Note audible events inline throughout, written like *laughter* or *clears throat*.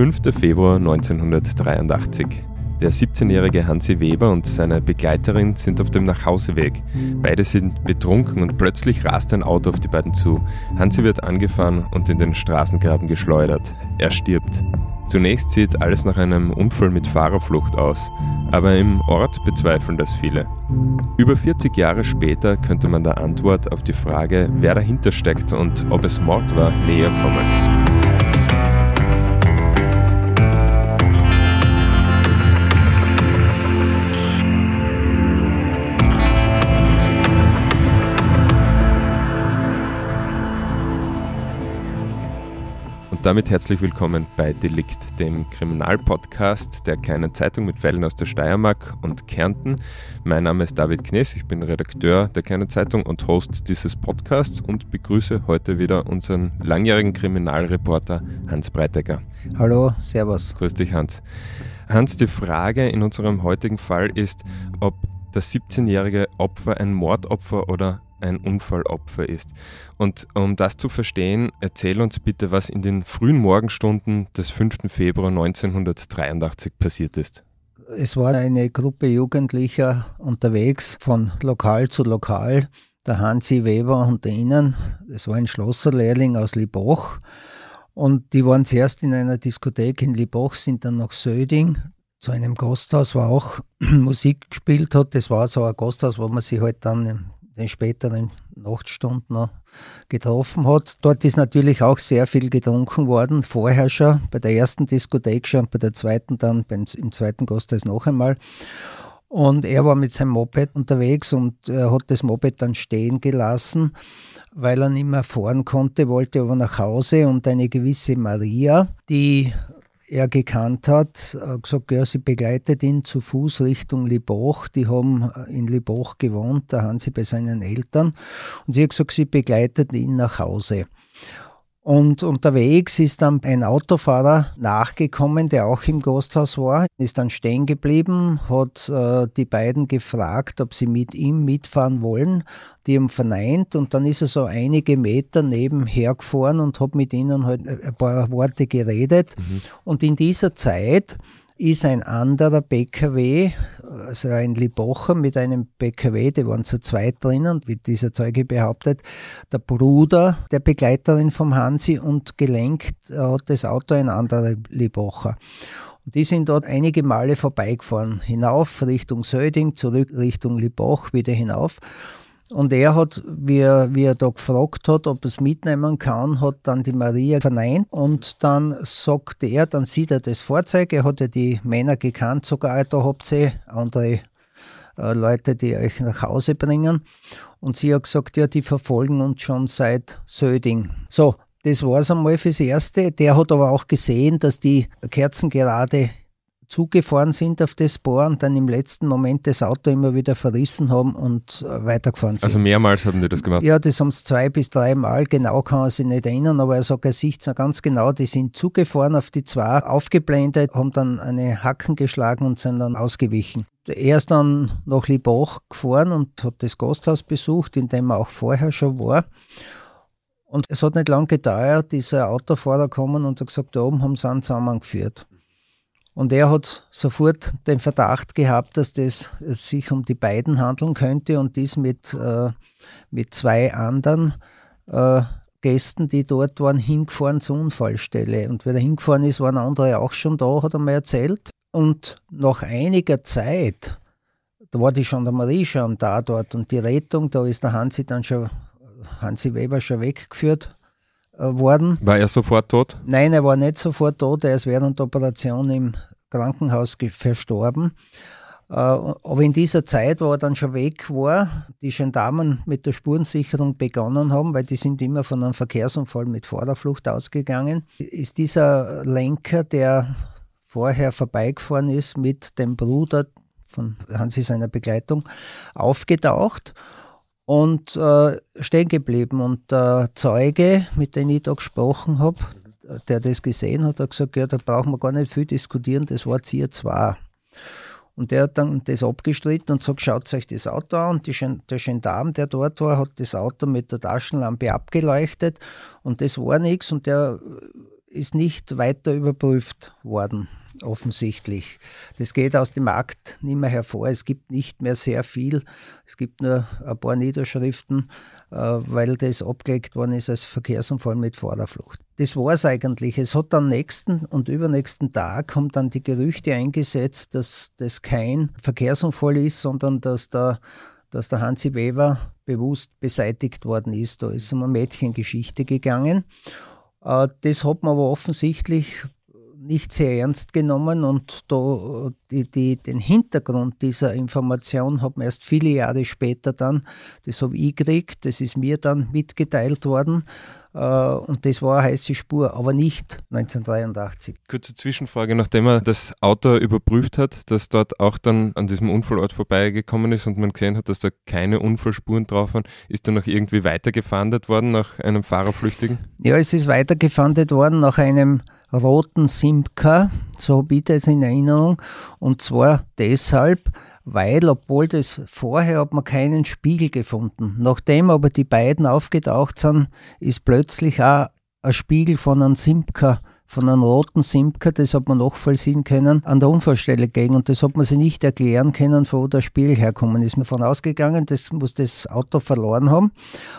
5. Februar 1983. Der 17-jährige Hansi Weber und seine Begleiterin sind auf dem Nachhauseweg. Beide sind betrunken und plötzlich rast ein Auto auf die beiden zu. Hansi wird angefahren und in den Straßengraben geschleudert. Er stirbt. Zunächst sieht alles nach einem Unfall mit Fahrerflucht aus, aber im Ort bezweifeln das viele. Über 40 Jahre später könnte man der Antwort auf die Frage, wer dahinter steckt und ob es Mord war, näher kommen. Und damit herzlich willkommen bei Delikt, dem Kriminalpodcast der kleinen Zeitung mit Fällen aus der Steiermark und Kärnten. Mein Name ist David Knees, ich bin Redakteur der kleinen Zeitung und Host dieses Podcasts und begrüße heute wieder unseren langjährigen Kriminalreporter Hans Breitecker. Hallo, Servus. Grüß dich, Hans. Hans, die Frage in unserem heutigen Fall ist, ob das 17-jährige Opfer ein Mordopfer oder ein Unfallopfer ist. Und um das zu verstehen, erzähl uns bitte, was in den frühen Morgenstunden des 5. Februar 1983 passiert ist. Es war eine Gruppe Jugendlicher unterwegs von Lokal zu Lokal. Der Hansi Weber unter ihnen, es war ein Schlosserlehrling aus Liboch. Und die waren zuerst in einer Diskothek in Liboch, sind dann nach Söding zu einem Gasthaus, wo auch *clears throat* Musik gespielt hat. Das war so ein Gasthaus, wo man sich halt dann den späteren Nachtstunden getroffen hat. Dort ist natürlich auch sehr viel getrunken worden, vorher schon, bei der ersten Diskothek schon, bei der zweiten dann, beim, im zweiten Gasthaus noch einmal. Und er war mit seinem Moped unterwegs und er hat das Moped dann stehen gelassen, weil er nicht mehr fahren konnte, wollte aber nach Hause und eine gewisse Maria, die er gekannt hat, gesagt, ja, sie begleitet ihn zu Fuß Richtung Liboch. Die haben in Liboch gewohnt, da haben sie bei seinen Eltern. Und sie hat gesagt, sie begleitet ihn nach Hause. Und unterwegs ist dann ein Autofahrer nachgekommen, der auch im Gasthaus war, ist dann stehen geblieben, hat äh, die beiden gefragt, ob sie mit ihm mitfahren wollen. Die haben verneint und dann ist er so einige Meter nebenher gefahren und hat mit ihnen halt ein paar Worte geredet. Mhm. Und in dieser Zeit ist ein anderer BKW, also ein Libocher mit einem BKW, die waren zu zweit drinnen, wie dieser Zeuge behauptet, der Bruder der Begleiterin vom Hansi und gelenkt hat das Auto ein anderer Libocher. Die sind dort einige Male vorbeigefahren, hinauf Richtung Söding, zurück Richtung Liboch, wieder hinauf. Und er hat, wie er, wie er da gefragt hat, ob er es mitnehmen kann, hat dann die Maria verneint. Und dann sagt er, dann sieht er das Fahrzeug. Er hat ja die Männer gekannt, sogar da habt ihr andere äh, Leute, die euch nach Hause bringen. Und sie hat gesagt, ja, die verfolgen uns schon seit Söding. So, das war es einmal fürs Erste. Der hat aber auch gesehen, dass die Kerzen gerade zugefahren sind auf das Bohr und dann im letzten Moment das Auto immer wieder verrissen haben und äh, weitergefahren sind. Also mehrmals haben die das gemacht? Ja, das haben sie zwei bis dreimal, genau kann man sich nicht erinnern, aber er sagt, er sieht es ganz genau, die sind zugefahren auf die zwei, aufgeblendet, haben dann eine Hacken geschlagen und sind dann ausgewichen. Er ist dann nach Libach gefahren und hat das Gasthaus besucht, in dem er auch vorher schon war. Und es hat nicht lange gedauert, dieser Autofahrer kommen und hat gesagt, da oben haben sie einen zusammengeführt. Und er hat sofort den Verdacht gehabt, dass das sich um die beiden handeln könnte und dies mit, äh, mit zwei anderen äh, Gästen, die dort waren, hingefahren zur Unfallstelle. Und wer da hingefahren ist, waren andere auch schon da, hat er mir erzählt. Und nach einiger Zeit, da war die Gendarmerie schon da dort und die Rettung, da ist der Hansi dann schon, Hansi Weber schon weggeführt äh, worden. War er sofort tot? Nein, er war nicht sofort tot. Er ist während der Operation im Krankenhaus verstorben. Äh, aber in dieser Zeit, wo er dann schon weg war, die Gendarmen mit der Spurensicherung begonnen haben, weil die sind immer von einem Verkehrsunfall mit Vorderflucht ausgegangen, ist dieser Lenker, der vorher vorbeigefahren ist, mit dem Bruder von Hansi seiner Begleitung aufgetaucht und äh, stehen geblieben. Und der Zeuge, mit dem ich da gesprochen habe, der das gesehen hat, hat gesagt, ja, da brauchen wir gar nicht viel diskutieren, das war Zier 2. Und der hat dann das abgestritten und sagt, schaut euch das Auto an. Und die, der Gendarm, der dort war, hat das Auto mit der Taschenlampe abgeleuchtet und das war nichts. Und der ist nicht weiter überprüft worden offensichtlich. Das geht aus dem Akt nicht mehr hervor. Es gibt nicht mehr sehr viel. Es gibt nur ein paar Niederschriften, äh, weil das abgelegt worden ist als Verkehrsunfall mit Vorderflucht. Das war es eigentlich. Es hat am nächsten und übernächsten Tag haben dann die Gerüchte eingesetzt, dass das kein Verkehrsunfall ist, sondern dass der, dass der Hansi Weber bewusst beseitigt worden ist. Da ist um eine Mädchengeschichte gegangen. Äh, das hat man aber offensichtlich nicht sehr ernst genommen und da, die, die, den Hintergrund dieser Information hat man erst viele Jahre später dann, das habe ich gekriegt, das ist mir dann mitgeteilt worden äh, und das war eine heiße Spur, aber nicht 1983. Kurze Zwischenfrage, nachdem er das Auto überprüft hat, das dort auch dann an diesem Unfallort vorbeigekommen ist und man gesehen hat, dass da keine Unfallspuren drauf waren, ist dann noch irgendwie weitergefahndet worden nach einem Fahrerflüchtigen? Ja, es ist weitergefahndet worden nach einem roten Simca, so ich das in Erinnerung. Und zwar deshalb, weil, obwohl das vorher hat man keinen Spiegel gefunden. Nachdem aber die beiden aufgetaucht sind, ist plötzlich auch ein Spiegel von einem Simca von einem roten Simca, das hat man nachvollziehen können, an der Unfallstelle gegen. Und das hat man sich nicht erklären können, wo der Spiegel herkommen ist. Man von ausgegangen, das muss das Auto verloren haben.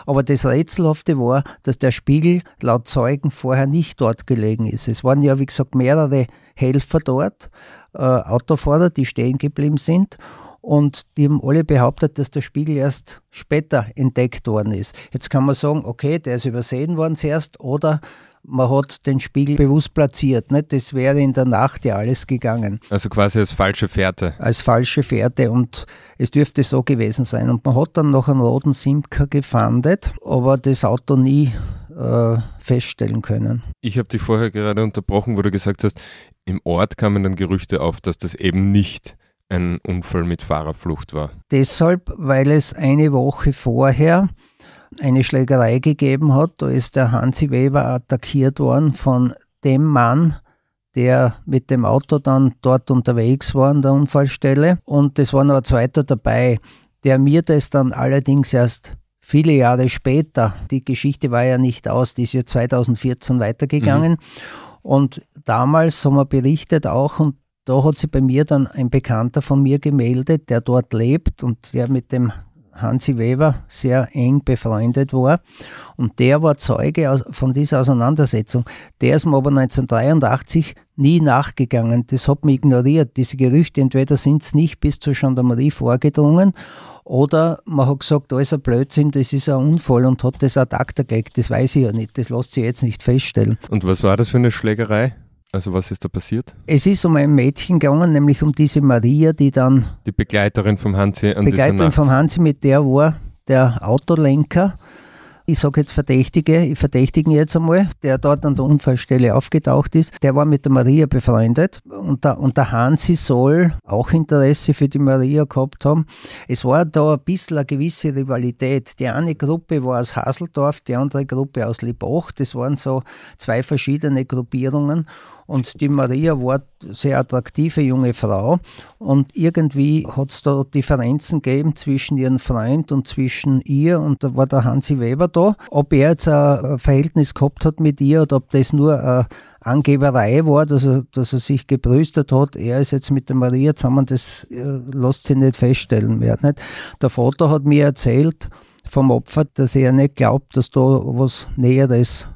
Aber das Rätselhafte war, dass der Spiegel laut Zeugen vorher nicht dort gelegen ist. Es waren ja, wie gesagt, mehrere Helfer dort, äh, Autofahrer, die stehen geblieben sind. Und die haben alle behauptet, dass der Spiegel erst später entdeckt worden ist. Jetzt kann man sagen, okay, der ist übersehen worden zuerst oder man hat den Spiegel bewusst platziert. Nicht? Das wäre in der Nacht ja alles gegangen. Also quasi als falsche Fährte. Als falsche Fährte und es dürfte so gewesen sein. Und man hat dann noch einen roten Simca gefahndet, aber das Auto nie äh, feststellen können. Ich habe dich vorher gerade unterbrochen, wo du gesagt hast, im Ort kamen dann Gerüchte auf, dass das eben nicht ein Unfall mit Fahrerflucht war. Deshalb, weil es eine Woche vorher eine Schlägerei gegeben hat. Da ist der Hansi Weber attackiert worden von dem Mann, der mit dem Auto dann dort unterwegs war an der Unfallstelle. Und es war noch ein zweiter dabei, der mir das dann allerdings erst viele Jahre später, die Geschichte war ja nicht aus, die ist ja 2014 weitergegangen. Mhm. Und damals haben wir berichtet auch, und da hat sich bei mir dann ein Bekannter von mir gemeldet, der dort lebt und der mit dem Hansi Weber sehr eng befreundet war. Und der war Zeuge von dieser Auseinandersetzung. Der ist mir aber 1983 nie nachgegangen. Das hat mich ignoriert. Diese Gerüchte, entweder sind es nicht bis zur Gendarmerie vorgedrungen oder man hat gesagt, alles ein Blödsinn, das ist ein Unfall und hat das ad acta gelegt. Das weiß ich ja nicht. Das lässt sich jetzt nicht feststellen. Und was war das für eine Schlägerei? Also was ist da passiert? Es ist um ein Mädchen gegangen, nämlich um diese Maria, die dann... Die Begleiterin vom Hansi an Begleiterin vom Hansi, mit der war der Autolenker ich sage jetzt Verdächtige, ich verdächtige ihn jetzt einmal, der dort an der Unfallstelle aufgetaucht ist, der war mit der Maria befreundet und der, und der Hansi soll auch Interesse für die Maria gehabt haben. Es war da ein bisschen eine gewisse Rivalität. Die eine Gruppe war aus Haseldorf, die andere Gruppe aus Libach. Das waren so zwei verschiedene Gruppierungen und die Maria war eine sehr attraktive junge Frau. Und irgendwie hat es da Differenzen gegeben zwischen ihrem Freund und zwischen ihr. Und da war der Hansi Weber da. Ob er jetzt ein Verhältnis gehabt hat mit ihr oder ob das nur eine Angeberei war, dass er, dass er sich gebrüstet hat, er ist jetzt mit der Maria zusammen, das äh, lässt sich nicht feststellen mehr. Nicht? Der Vater hat mir erzählt vom Opfer, dass er nicht glaubt, dass da was Näheres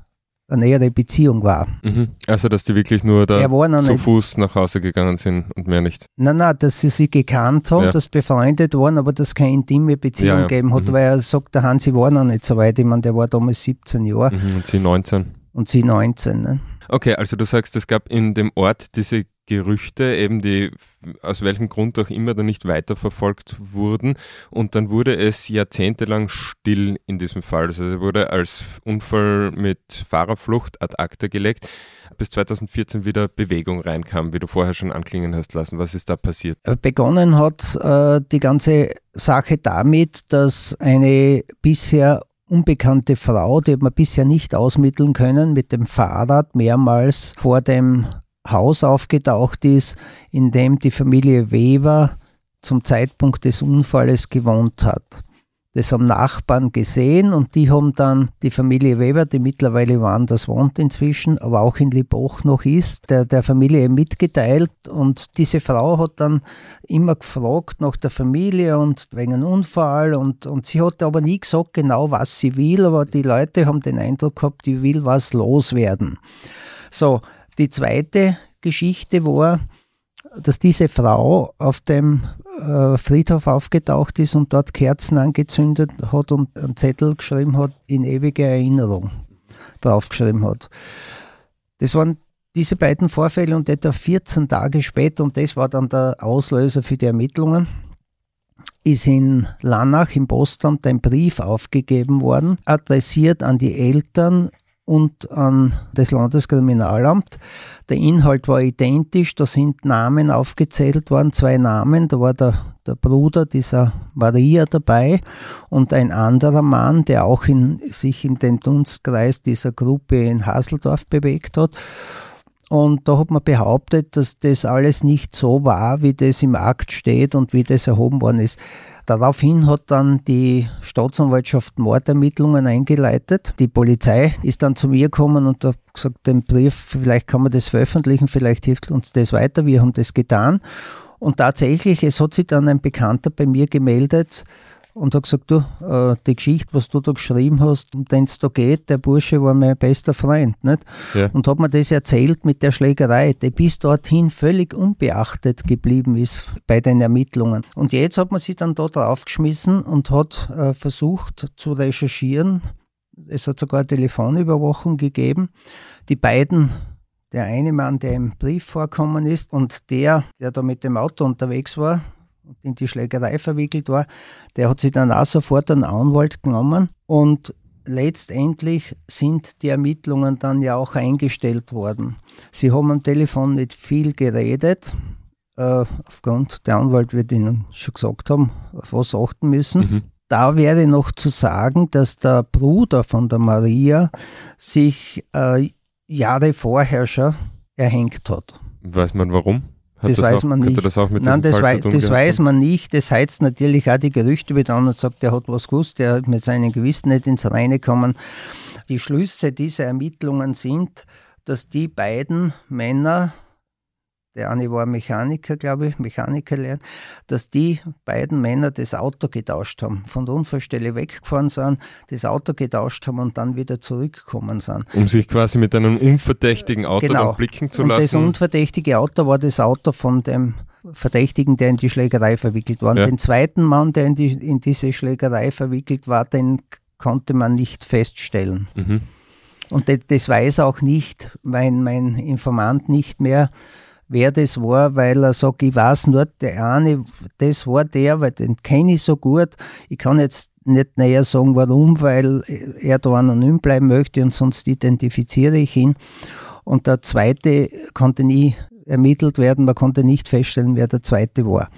eine nähere Beziehung war. Mhm. Also, dass die wirklich nur da zu Fuß nach Hause gegangen sind und mehr nicht? Nein, nein, dass sie sich gekannt haben, ja. dass befreundet waren, aber dass es keine intime Beziehung ja, ja. gegeben hat, mhm. weil er sagt, der Hansi war noch nicht so weit. Ich meine, der war damals 17 Jahre. Mhm. Und sie 19. Und sie 19. Ne? Okay, also du sagst, es gab in dem Ort diese Gerüchte, eben die aus welchem Grund auch immer dann nicht weiterverfolgt wurden. Und dann wurde es jahrzehntelang still in diesem Fall. Also es wurde als Unfall mit Fahrerflucht ad acta gelegt, bis 2014 wieder Bewegung reinkam, wie du vorher schon anklingen hast lassen. Was ist da passiert? Äh, begonnen hat äh, die ganze Sache damit, dass eine bisher unbekannte Frau, die hat man bisher nicht ausmitteln können, mit dem Fahrrad mehrmals vor dem Haus aufgetaucht ist, in dem die Familie Weber zum Zeitpunkt des Unfalles gewohnt hat. Das haben Nachbarn gesehen und die haben dann die Familie Weber, die mittlerweile woanders wohnt inzwischen, aber auch in Liboch noch ist, der, der Familie mitgeteilt. Und diese Frau hat dann immer gefragt nach der Familie und wegen einem Unfall. Und, und sie hat aber nie gesagt genau, was sie will, aber die Leute haben den Eindruck gehabt, die will was loswerden. So, die zweite Geschichte war, dass diese Frau auf dem äh, Friedhof aufgetaucht ist und dort Kerzen angezündet hat und einen Zettel geschrieben hat, in ewige Erinnerung draufgeschrieben hat. Das waren diese beiden Vorfälle und etwa 14 Tage später, und das war dann der Auslöser für die Ermittlungen, ist in Lannach im Postamt ein Brief aufgegeben worden, adressiert an die Eltern und an das Landeskriminalamt. Der Inhalt war identisch, da sind Namen aufgezählt worden, zwei Namen, da war der, der Bruder dieser Maria dabei und ein anderer Mann, der auch in, sich in den Dunstkreis dieser Gruppe in Haseldorf bewegt hat. Und da hat man behauptet, dass das alles nicht so war, wie das im Akt steht und wie das erhoben worden ist. Daraufhin hat dann die Staatsanwaltschaft Mordermittlungen eingeleitet. Die Polizei ist dann zu mir gekommen und hat gesagt, den Brief, vielleicht kann man das veröffentlichen, vielleicht hilft uns das weiter. Wir haben das getan. Und tatsächlich, es hat sich dann ein Bekannter bei mir gemeldet, und hat gesagt, du, äh, die Geschichte, was du da geschrieben hast, um den es da geht, der Bursche war mein bester Freund. Nicht? Ja. Und hat mir das erzählt mit der Schlägerei, die bis dorthin völlig unbeachtet geblieben ist bei den Ermittlungen. Und jetzt hat man sich dann da draufgeschmissen und hat äh, versucht zu recherchieren. Es hat sogar Telefonüberwachung gegeben. Die beiden der eine Mann, der im Brief vorkommen ist und der, der da mit dem Auto unterwegs war, und in die Schlägerei verwickelt war, der hat sich dann auch sofort einen Anwalt genommen und letztendlich sind die Ermittlungen dann ja auch eingestellt worden. Sie haben am Telefon nicht viel geredet. Äh, aufgrund der Anwalt wird Ihnen schon gesagt haben, auf was achten müssen. Mhm. Da wäre noch zu sagen, dass der Bruder von der Maria sich äh, Jahre vorher schon erhängt hat. Weiß man warum? Hat das, das weiß auch, man nicht. Das Nein, das, wei das weiß man nicht. Das heizt natürlich auch die Gerüchte wieder an und sagt, der hat was gewusst, der hat mit seinem Gewissen nicht ins Reine gekommen. Die Schlüsse dieser Ermittlungen sind, dass die beiden Männer der eine war Mechaniker, glaube ich, Mechaniker lernen, dass die beiden Männer das Auto getauscht haben, von der Unfallstelle weggefahren sind, das Auto getauscht haben und dann wieder zurückgekommen sind. Um sich quasi mit einem unverdächtigen Auto genau. blicken zu lassen. Und das unverdächtige Auto war das Auto von dem Verdächtigen, der in die Schlägerei verwickelt war. Ja. Den zweiten Mann, der in, die, in diese Schlägerei verwickelt war, den konnte man nicht feststellen. Mhm. Und das, das weiß auch nicht mein, mein Informant nicht mehr, wer das war, weil er sagt, ich weiß nur, der eine, das war der, weil den kenne ich so gut. Ich kann jetzt nicht näher sagen, warum, weil er da anonym bleiben möchte und sonst identifiziere ich ihn. Und der zweite konnte nie ermittelt werden, man konnte nicht feststellen, wer der zweite war.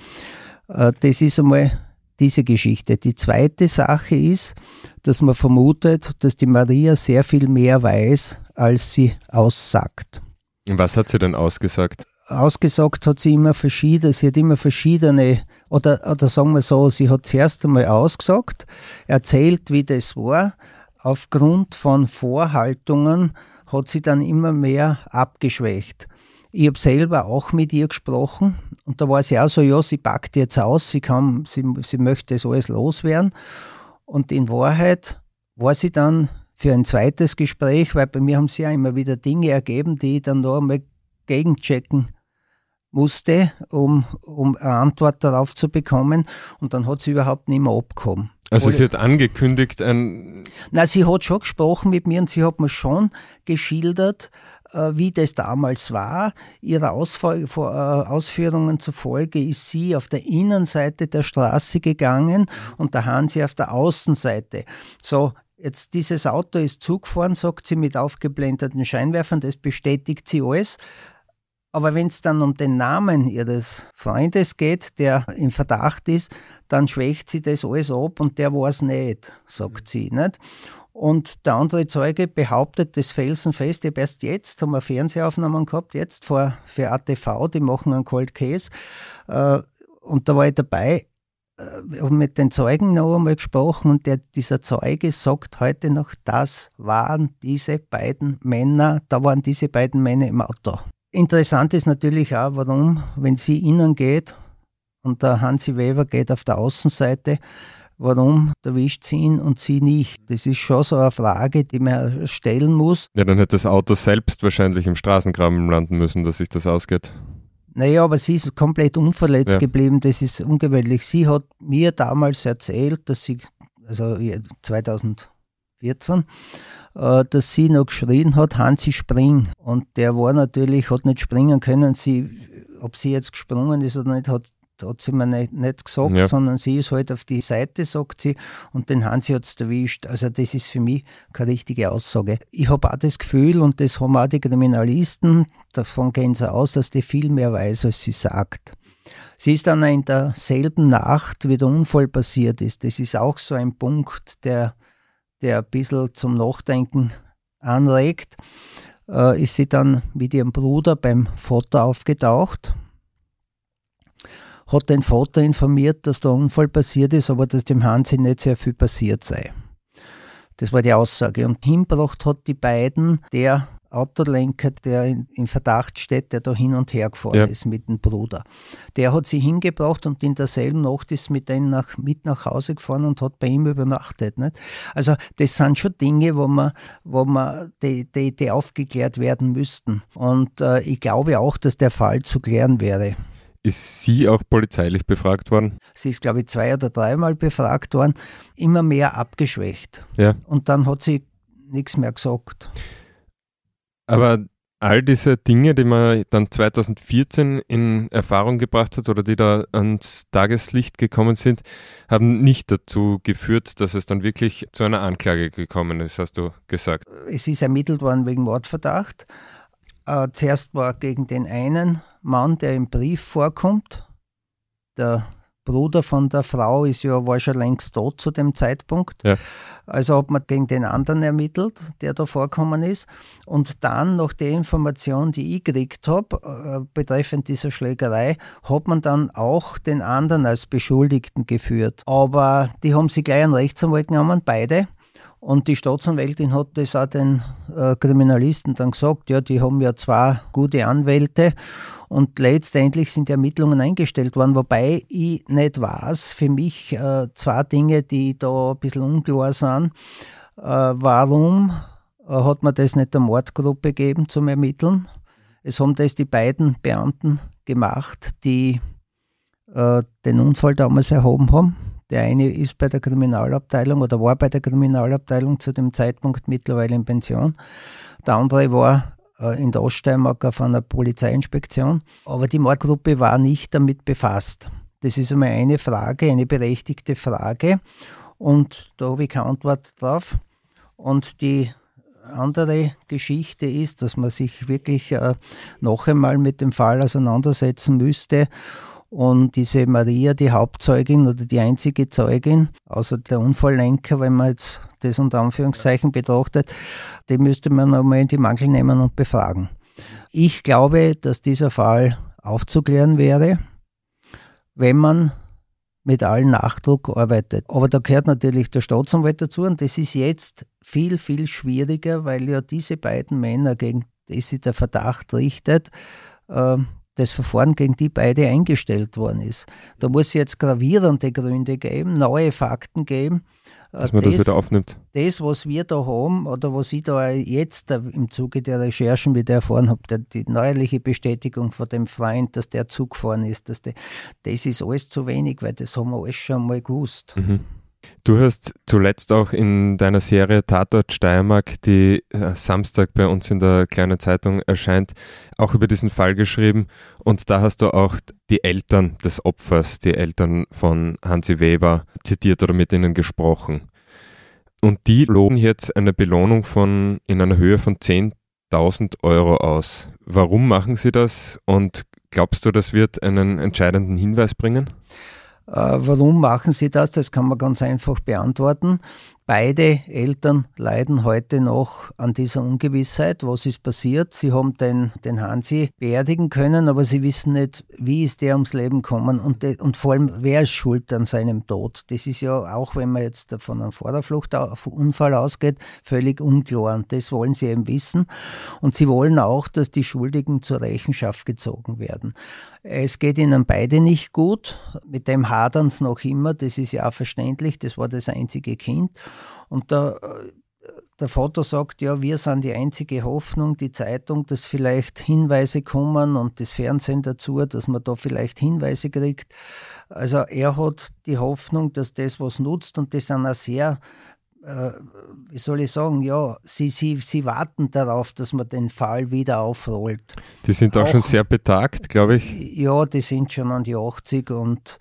Äh, das ist einmal diese Geschichte. Die zweite Sache ist, dass man vermutet, dass die Maria sehr viel mehr weiß, als sie aussagt. Was hat sie denn ausgesagt? Ausgesagt hat sie immer verschiedene, sie hat immer verschiedene, oder, oder sagen wir so, sie hat zuerst einmal ausgesagt, erzählt, wie das war. Aufgrund von Vorhaltungen hat sie dann immer mehr abgeschwächt. Ich habe selber auch mit ihr gesprochen und da war sie auch so, ja, sie packt jetzt aus, sie, kann, sie, sie möchte das alles loswerden. Und in Wahrheit war sie dann für ein zweites Gespräch, weil bei mir haben sie ja immer wieder Dinge ergeben, die ich dann noch einmal gegenchecken musste, um, um eine Antwort darauf zu bekommen. Und dann hat sie überhaupt nicht mehr abgekommen. Also sie hat angekündigt ein... Na, sie hat schon gesprochen mit mir und sie hat mir schon geschildert, äh, wie das damals war. Ihrer äh, Ausführungen zufolge ist sie auf der Innenseite der Straße gegangen und der Hansi auf der Außenseite. So, Jetzt dieses Auto ist zugefahren, sagt sie mit aufgeblendeten Scheinwerfern, das bestätigt sie alles. Aber wenn es dann um den Namen ihres Freundes geht, der im Verdacht ist, dann schwächt sie das alles ab und der war es nicht, sagt mhm. sie. Nicht? Und der andere Zeuge behauptet das felsenfest, ich habe erst jetzt, haben wir Fernsehaufnahmen gehabt, jetzt vor, für ATV, die machen einen Cold Case. Äh, und da war ich dabei, äh, mit den Zeugen noch einmal gesprochen und der, dieser Zeuge sagt heute noch, das waren diese beiden Männer, da waren diese beiden Männer im Auto. Interessant ist natürlich auch, warum, wenn sie innen geht und der Hansi Weber geht auf der Außenseite, warum erwischt sie ihn und sie nicht? Das ist schon so eine Frage, die man stellen muss. Ja, dann hätte das Auto selbst wahrscheinlich im Straßengraben landen müssen, dass sich das ausgeht. Naja, aber sie ist komplett unverletzt ja. geblieben. Das ist ungewöhnlich. Sie hat mir damals erzählt, dass sie, also 2014, äh, dass sie noch geschrien hat, Hansi spring. Und der war natürlich, hat nicht springen können. Sie, ob sie jetzt gesprungen ist oder nicht, hat hat sie mir nicht, nicht gesagt, ja. sondern sie ist halt auf die Seite, sagt sie, und den Hansi hat es erwischt. Also das ist für mich keine richtige Aussage. Ich habe auch das Gefühl, und das haben auch die Kriminalisten, davon gehen sie aus, dass die viel mehr weiß, als sie sagt. Sie ist dann in derselben Nacht, wie der Unfall passiert ist. Das ist auch so ein Punkt, der, der ein bisschen zum Nachdenken anregt. Äh, ist sie dann mit ihrem Bruder beim Foto aufgetaucht hat den Vater informiert, dass der Unfall passiert ist, aber dass dem Hansi nicht sehr viel passiert sei. Das war die Aussage. Und hinbracht hat die beiden der Autolenker, der in, in, Verdacht steht, der da hin und her gefahren ja. ist mit dem Bruder. Der hat sie hingebracht und in derselben Nacht ist mit denen nach, mit nach Hause gefahren und hat bei ihm übernachtet. Nicht? Also das sind schon Dinge, wo man, wo man die, die, die aufgeklärt werden müssten. Und äh, ich glaube auch, dass der Fall zu klären wäre. Ist sie auch polizeilich befragt worden? Sie ist, glaube ich, zwei oder dreimal befragt worden, immer mehr abgeschwächt. Ja. Und dann hat sie nichts mehr gesagt. Aber all diese Dinge, die man dann 2014 in Erfahrung gebracht hat oder die da ans Tageslicht gekommen sind, haben nicht dazu geführt, dass es dann wirklich zu einer Anklage gekommen ist, hast du gesagt. Es ist ermittelt worden wegen Mordverdacht. Äh, zuerst war gegen den einen Mann, der im Brief vorkommt. Der Bruder von der Frau ist ja, war schon längst tot zu dem Zeitpunkt. Ja. Also hat man gegen den anderen ermittelt, der da vorkommen ist. Und dann, nach der Information, die ich gekriegt habe, äh, betreffend dieser Schlägerei, hat man dann auch den anderen als Beschuldigten geführt. Aber die haben sich gleich einen Rechtsanwalt genommen, beide. Und die Staatsanwältin hat das auch den äh, Kriminalisten dann gesagt, ja, die haben ja zwei gute Anwälte und letztendlich sind die Ermittlungen eingestellt worden, wobei ich nicht weiß, für mich äh, zwei Dinge, die da ein bisschen unklar sind. Äh, warum äh, hat man das nicht der Mordgruppe gegeben zum Ermitteln? Es haben das die beiden Beamten gemacht, die äh, den Unfall damals erhoben haben. Der eine ist bei der Kriminalabteilung oder war bei der Kriminalabteilung zu dem Zeitpunkt mittlerweile in Pension. Der andere war in der Oststeiermark auf einer Polizeiinspektion. Aber die Mordgruppe war nicht damit befasst. Das ist einmal eine Frage, eine berechtigte Frage. Und da habe ich keine Antwort drauf. Und die andere Geschichte ist, dass man sich wirklich äh, noch einmal mit dem Fall auseinandersetzen müsste und diese Maria, die Hauptzeugin oder die einzige Zeugin, außer der Unfalllenker, wenn man jetzt das unter Anführungszeichen betrachtet, die müsste man nochmal in die Mangel nehmen und befragen. Ich glaube, dass dieser Fall aufzuklären wäre, wenn man mit allen Nachdruck arbeitet. Aber da gehört natürlich der Staatsanwalt dazu und das ist jetzt viel, viel schwieriger, weil ja diese beiden Männer, gegen die sich der Verdacht richtet, äh, das Verfahren gegen die beide eingestellt worden ist. Da muss es jetzt gravierende Gründe geben, neue Fakten geben. Äh, Dass man das, das wieder aufnimmt. Das, was wir da haben oder was ich da jetzt im Zuge der Recherchen wieder erfahren habe, die neuerliche Bestätigung von dem Freund, dass der Zug gefahren ist, dass der, das ist alles zu wenig, weil das haben wir alles schon mal gewusst. Mhm. Du hast zuletzt auch in deiner Serie Tatort Steiermark, die äh, Samstag bei uns in der kleinen Zeitung erscheint, auch über diesen Fall geschrieben. Und da hast du auch die Eltern des Opfers, die Eltern von Hansi Weber, zitiert oder mit ihnen gesprochen. Und die loben jetzt eine Belohnung von in einer Höhe von 10.000 Euro aus. Warum machen sie das und glaubst du, das wird einen entscheidenden Hinweis bringen? Äh, warum machen sie das? Das kann man ganz einfach beantworten. Beide Eltern leiden heute noch an dieser Ungewissheit. Was ist passiert? Sie haben den, den Hansi beerdigen können, aber sie wissen nicht, wie ist der ums Leben gekommen und, und vor allem, wer ist schuld an seinem Tod. Das ist ja auch, wenn man jetzt von einem Vorderfluchtunfall ausgeht, völlig unklar. Und das wollen sie eben wissen. Und sie wollen auch, dass die Schuldigen zur Rechenschaft gezogen werden. Es geht ihnen beide nicht gut. Mit dem hadern sie noch immer. Das ist ja auch verständlich. Das war das einzige Kind. Und der, der Vater sagt, ja, wir sind die einzige Hoffnung, die Zeitung, dass vielleicht Hinweise kommen und das Fernsehen dazu, dass man da vielleicht Hinweise kriegt. Also er hat die Hoffnung, dass das was nutzt und das sind auch sehr äh, wie soll ich sagen, ja, sie, sie, sie warten darauf, dass man den Fall wieder aufrollt. Die sind auch, auch schon sehr betagt, glaube ich. Ja, die sind schon an die 80 und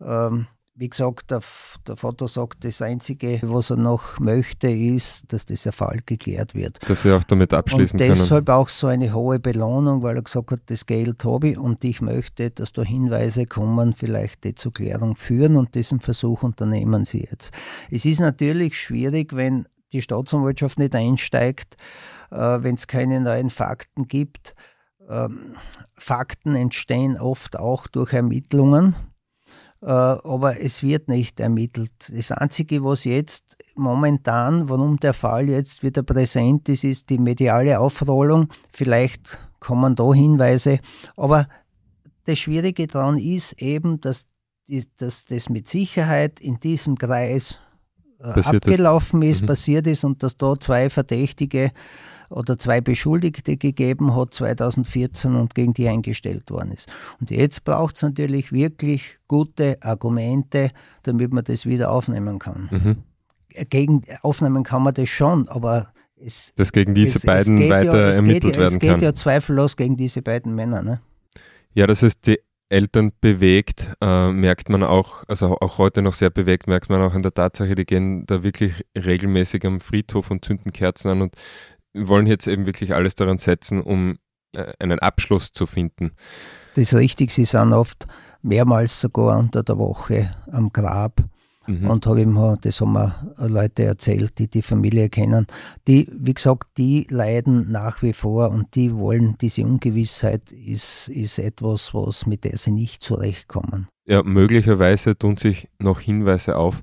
ähm, wie gesagt, der, der, Vater sagt, das Einzige, was er noch möchte, ist, dass dieser Fall geklärt wird. Dass sie auch damit abschließen und können. deshalb auch so eine hohe Belohnung, weil er gesagt hat, das Geld habe ich und ich möchte, dass da Hinweise kommen, vielleicht die zur Klärung führen und diesen Versuch unternehmen sie jetzt. Es ist natürlich schwierig, wenn die Staatsanwaltschaft nicht einsteigt, äh, wenn es keine neuen Fakten gibt. Ähm, Fakten entstehen oft auch durch Ermittlungen aber es wird nicht ermittelt. Das Einzige, was jetzt momentan, warum der Fall jetzt wieder präsent ist, ist die mediale Aufrollung. Vielleicht kommen da Hinweise, aber das Schwierige daran ist eben, dass, dass das mit Sicherheit in diesem Kreis äh, passiert abgelaufen ist, ist mhm. passiert ist und dass da zwei Verdächtige oder zwei Beschuldigte gegeben hat 2014 und gegen die eingestellt worden ist. Und jetzt braucht es natürlich wirklich gute Argumente, damit man das wieder aufnehmen kann. Mhm. Gegen, aufnehmen kann man das schon, aber es, dass gegen diese es, beiden es weiter ja, ermittelt ja, werden kann. Es geht ja zweifellos gegen diese beiden Männer. Ne? Ja, das heißt, die Eltern bewegt, äh, merkt man auch, also auch heute noch sehr bewegt, merkt man auch an der Tatsache, die gehen da wirklich regelmäßig am Friedhof und zünden Kerzen an und wollen jetzt eben wirklich alles daran setzen, um äh, einen Abschluss zu finden. Das ist richtig, sie sind oft mehrmals sogar unter der Woche am Grab. Mhm. Und habe ihm, das haben mir Leute erzählt, die die Familie kennen. Die, wie gesagt, die leiden nach wie vor und die wollen, diese Ungewissheit ist, ist etwas, was mit der sie nicht zurechtkommen. Ja, möglicherweise tun sich noch Hinweise auf,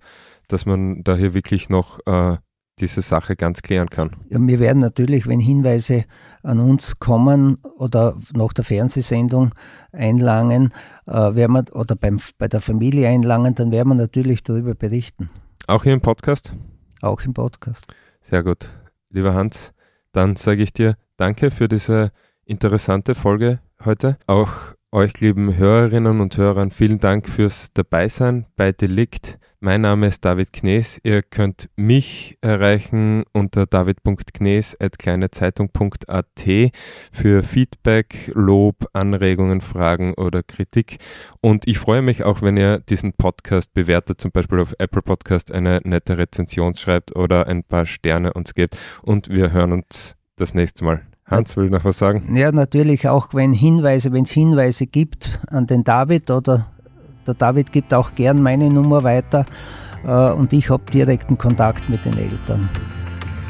dass man da hier wirklich noch äh, diese Sache ganz klären kann. Ja, wir werden natürlich, wenn Hinweise an uns kommen oder nach der Fernsehsendung einlangen, äh, werden wir, oder beim, bei der Familie einlangen, dann werden wir natürlich darüber berichten. Auch hier im Podcast? Auch im Podcast. Sehr gut. Lieber Hans, dann sage ich dir danke für diese interessante Folge heute. Auch euch, lieben Hörerinnen und Hörern, vielen Dank fürs Dabeisein bei Delikt. Mein Name ist David Knees. Ihr könnt mich erreichen unter david.knees.kleinezeitung.at für Feedback, Lob, Anregungen, Fragen oder Kritik. Und ich freue mich auch, wenn ihr diesen Podcast bewertet, zum Beispiel auf Apple Podcast eine nette Rezension schreibt oder ein paar Sterne uns gebt. Und wir hören uns das nächste Mal. Hans will noch was sagen. Ja, natürlich auch, wenn Hinweise, wenn es Hinweise gibt an den David oder der David gibt auch gern meine Nummer weiter äh, und ich habe direkten Kontakt mit den Eltern.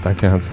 Danke, Hans.